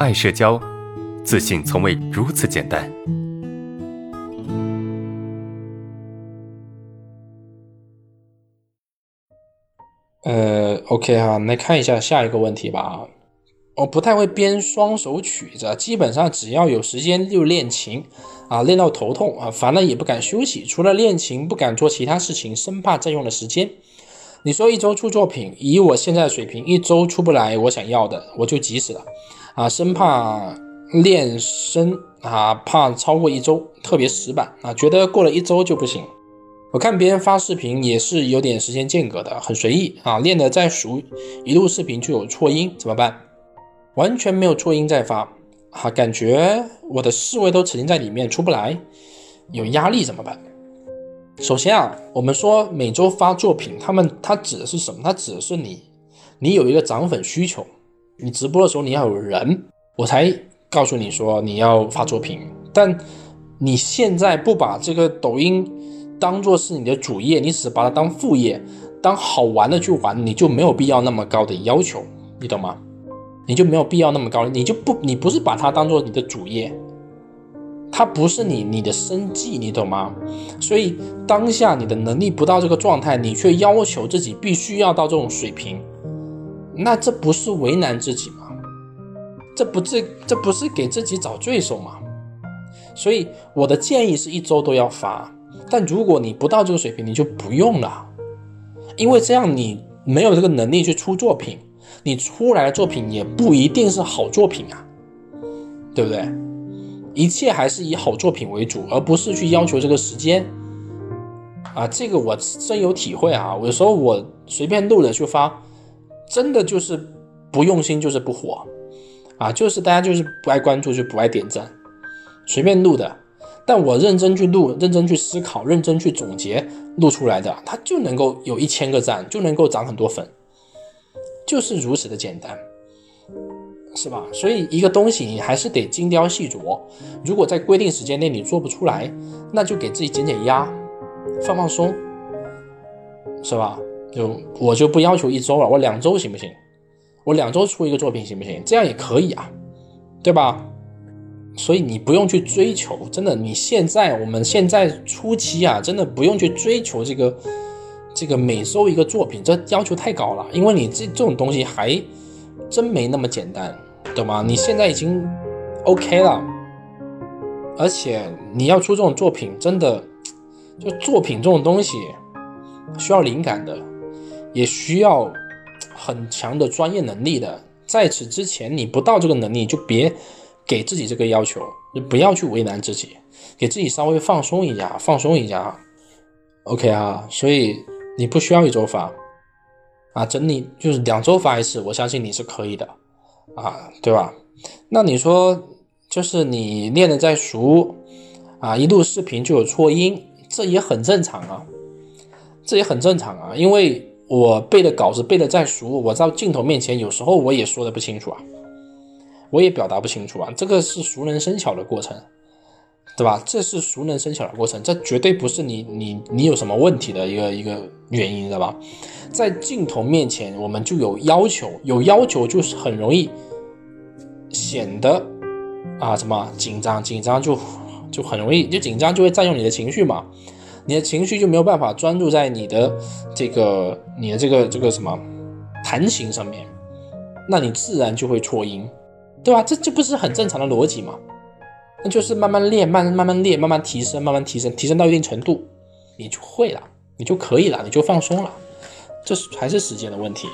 爱社交，自信从未如此简单。呃，OK 哈，来看一下下一个问题吧。我不太会编双手曲子，基本上只要有时间就练琴啊，练到头痛啊，烦了也不敢休息，除了练琴不敢做其他事情，生怕占用了时间。你说一周出作品，以我现在的水平，一周出不来我想要的，我就急死了啊，生怕练声啊，怕超过一周，特别死板啊，觉得过了一周就不行。我看别人发视频也是有点时间间隔的，很随意啊，练的再熟，一录视频就有错音，怎么办？完全没有错音再发，哈，感觉我的思维都沉浸在里面出不来，有压力怎么办？首先啊，我们说每周发作品，他们他指的是什么？他指的是你，你有一个涨粉需求，你直播的时候你要有人，我才告诉你说你要发作品。但你现在不把这个抖音当做是你的主业，你只把它当副业，当好玩的去玩，你就没有必要那么高的要求，你懂吗？你就没有必要那么高，你就不，你不是把它当做你的主业，它不是你你的生计，你懂吗？所以当下你的能力不到这个状态，你却要求自己必须要到这种水平，那这不是为难自己吗？这不这这不是给自己找罪受吗？所以我的建议是一周都要发，但如果你不到这个水平，你就不用了，因为这样你没有这个能力去出作品。你出来的作品也不一定是好作品啊，对不对？一切还是以好作品为主，而不是去要求这个时间啊。这个我深有体会啊。有时候我随便录了就发，真的就是不用心就是不火啊，就是大家就是不爱关注就不爱点赞，随便录的。但我认真去录，认真去思考，认真去总结录出来的，它就能够有一千个赞，就能够涨很多粉。就是如此的简单，是吧？所以一个东西你还是得精雕细琢。如果在规定时间内你做不出来，那就给自己减减压，放放松，是吧？就我就不要求一周了，我两周行不行？我两周出一个作品行不行？这样也可以啊，对吧？所以你不用去追求，真的，你现在我们现在初期啊，真的不用去追求这个。这个每周一个作品，这要求太高了，因为你这这种东西还真没那么简单，懂吗？你现在已经 OK 了，而且你要出这种作品，真的就作品这种东西需要灵感的，也需要很强的专业能力的。在此之前，你不到这个能力，就别给自己这个要求，就不要去为难自己，给自己稍微放松一下，放松一下，OK 啊，所以。你不需要一周发，啊，整理就是两周发一次，我相信你是可以的，啊，对吧？那你说，就是你练的再熟，啊，一录视频就有错音，这也很正常啊，这也很正常啊，因为我背的稿子背的再熟，我在镜头面前有时候我也说的不清楚啊，我也表达不清楚啊，这个是熟能生巧的过程。对吧？这是熟能生巧的过程，这绝对不是你你你有什么问题的一个一个原因，知道吧？在镜头面前，我们就有要求，有要求就是很容易显得啊什么紧张，紧张就就很容易就紧张就会占用你的情绪嘛，你的情绪就没有办法专注在你的这个你的这个这个什么弹琴上面，那你自然就会错音，对吧？这这不是很正常的逻辑吗？那就是慢慢练，慢慢慢练，慢慢提升，慢慢提升，提升到一定程度，你就会了，你就可以了，你就放松了。这是还是时间的问题，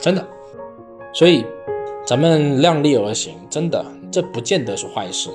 真的。所以咱们量力而行，真的，这不见得是坏事。